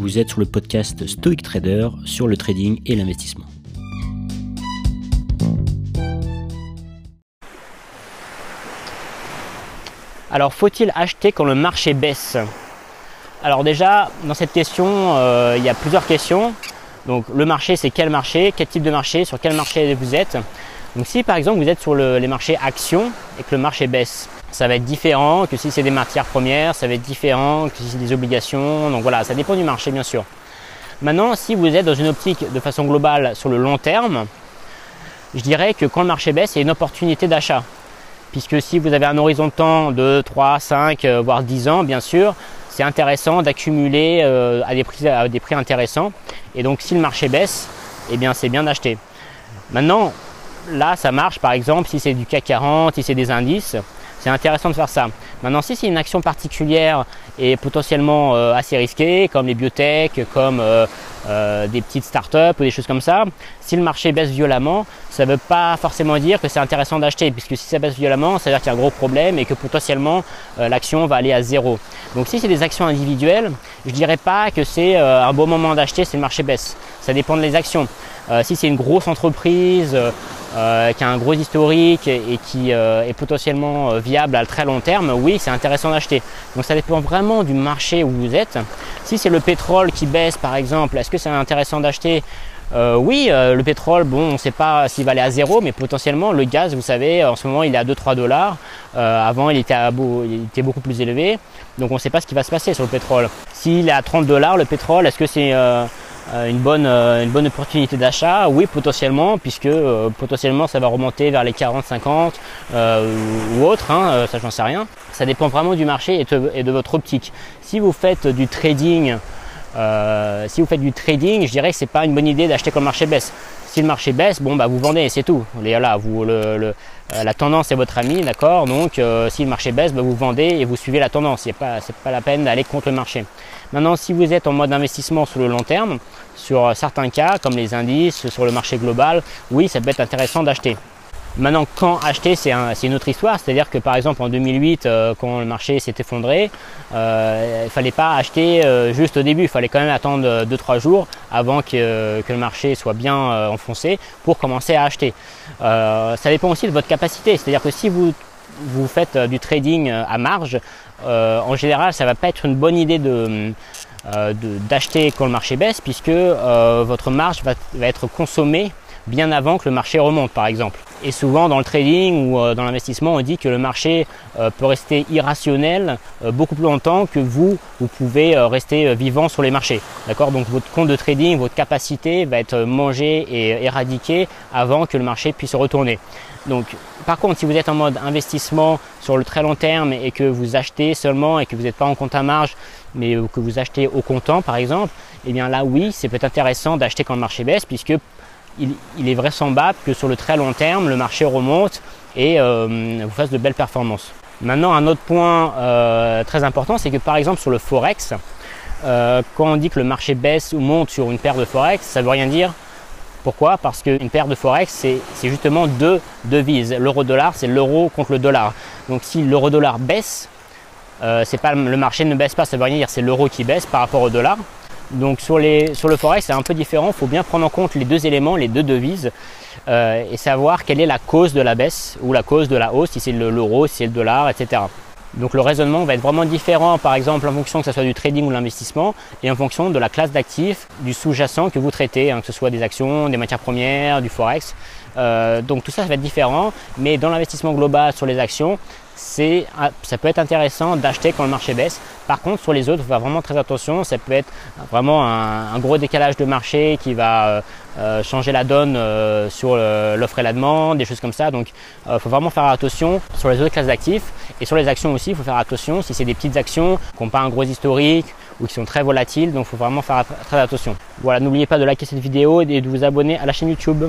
Vous êtes sur le podcast Stoic Trader sur le trading et l'investissement. Alors, faut-il acheter quand le marché baisse? Alors déjà, dans cette question, euh, il y a plusieurs questions. Donc, le marché, c'est quel marché? Quel type de marché? Sur quel marché vous êtes? Donc, si par exemple vous êtes sur les marchés actions et que le marché baisse, ça va être différent que si c'est des matières premières, ça va être différent que si c'est des obligations. Donc voilà, ça dépend du marché bien sûr. Maintenant, si vous êtes dans une optique de façon globale sur le long terme, je dirais que quand le marché baisse, il y a une opportunité d'achat. Puisque si vous avez un horizon de temps de 3, 5, euh, voire 10 ans, bien sûr, c'est intéressant d'accumuler euh, à, des prix, à des prix intéressants. Et donc si le marché baisse, eh bien c'est bien d'acheter. Maintenant, là, ça marche par exemple si c'est du CAC 40, si c'est des indices c'est intéressant de faire ça. Maintenant, si c'est une action particulière et potentiellement euh, assez risquée, comme les biotech, comme euh, euh, des petites startups ou des choses comme ça, si le marché baisse violemment, ça ne veut pas forcément dire que c'est intéressant d'acheter, puisque si ça baisse violemment, ça veut dire qu'il y a un gros problème et que potentiellement l'action va aller à zéro. Donc si c'est des actions individuelles, je ne dirais pas que c'est un bon moment d'acheter si le marché baisse. Ça dépend des actions. si c'est une grosse entreprise, euh, qui a un gros historique et, qui euh, est potentiellement euh, viable à très long terme, oui, c'est intéressant d'acheter. Donc ça dépend vraiment du marché où vous êtes. Si c'est le pétrole qui baisse par exemple, est-ce que c'est intéressant d'acheter oui, le pétrole, bon, on ne sait pas s'il va aller à zéro, mais potentiellement le gaz, vous savez, en ce moment il est à 2-3 dollars. avant il était, beaucoup plus élevé, donc on ne sait pas ce qui va se passer sur le pétrole. S'il est à 30 dollars le pétrole, est-ce que c'est euh, une, bonne, euh, bonne opportunité d'achat? Oui, potentiellement, puisque euh, potentiellement ça va remonter vers les 40-50 ou autre, hein, ça j'en sais rien. Ça dépend vraiment du marché et de, votre optique. Si vous faites du trading, si vous faites du trading, je dirais que c'est pas une bonne idée d'acheter quand le marché baisse. Si le marché baisse, bon bah vous vendez et c'est tout. Là, le, la tendance est votre ami, d'accord? Donc si le marché baisse, bah, vous vendez et vous suivez la tendance. Ce n'est pas la peine d'aller contre le marché. Maintenant, si vous êtes en mode investissement sur le long terme, sur certains cas, comme les indices, sur le marché global, oui, ça peut être intéressant d'acheter. Maintenant, quand acheter, c'est une autre histoire. C'est-à-dire que par exemple en 2008, euh, quand le marché s'est effondré, euh, il ne fallait pas acheter euh, juste au début. Il fallait quand même attendre 2-3 jours avant que, le marché soit bien enfoncé pour commencer à acheter. ça dépend aussi de votre capacité. C'est-à-dire que si vous, vous faites du trading à marge, en général, ça ne va pas être une bonne idée euh, d'acheter quand le marché baisse, puisque votre marge va, être consommée bien avant que le marché remonte, par exemple. Et souvent, dans le trading ou dans l'investissement, on dit que le marché peut rester irrationnel beaucoup plus longtemps que vous, vous pouvez rester vivant sur les marchés. D'accord? Donc, votre compte de trading, votre capacité va être mangée et éradiquée avant que le marché puisse retourner. Donc, par contre, si vous êtes en mode investissement sur le très long terme et que vous achetez seulement et que vous n'êtes pas en compte à marge, mais que vous achetez au comptant par exemple, eh bien là oui, c'est peut-être intéressant d'acheter quand le marché baisse puisque il, est vraisemblable que sur le très long terme, le marché remonte et euh, vous fasse de belles performances. Maintenant, un autre point euh, très important, c'est que par exemple sur le Forex, euh, quand on dit que le marché baisse ou monte sur une paire de Forex, ça ne veut rien dire pourquoi? Parce qu'une paire de Forex, c'est justement deux devises. L'euro-dollar, c'est l'euro contre le dollar. Donc si l'euro-dollar baisse, pas, le marché ne baisse pas, ça veut rien dire, c'est l'euro qui baisse par rapport au dollar. Donc sur, le Forex, c'est un peu différent. Il faut bien prendre en compte les deux éléments, les deux devises, euh, et savoir quelle est la cause de la baisse ou la cause de la hausse, si c'est l'euro, si c'est le dollar, etc. Donc le raisonnement va être vraiment différent, par exemple en fonction que ce soit du trading ou l'investissement, et en fonction de la classe d'actifs, du sous-jacent que vous traitez, hein, que ce soit des actions, des matières premières, du forex. Euh, donc tout ça va être différent, mais dans l'investissement global sur les actions, ah, ça peut être intéressant d'acheter quand le marché baisse. Par contre, sur les autres, il faut vraiment très attention. Ça peut être vraiment un, gros décalage de marché qui va euh, euh, changer la donne euh, sur l'offre et la demande, des choses comme ça. Donc, il faut vraiment faire attention sur les autres classes d'actifs. Et sur les actions aussi, il faut faire attention si c'est des petites actions qui n'ont pas un gros historique ou qui sont très volatiles. Donc, il faut vraiment faire très attention. Voilà, n'oubliez pas de liker cette vidéo et de vous abonner à la chaîne YouTube.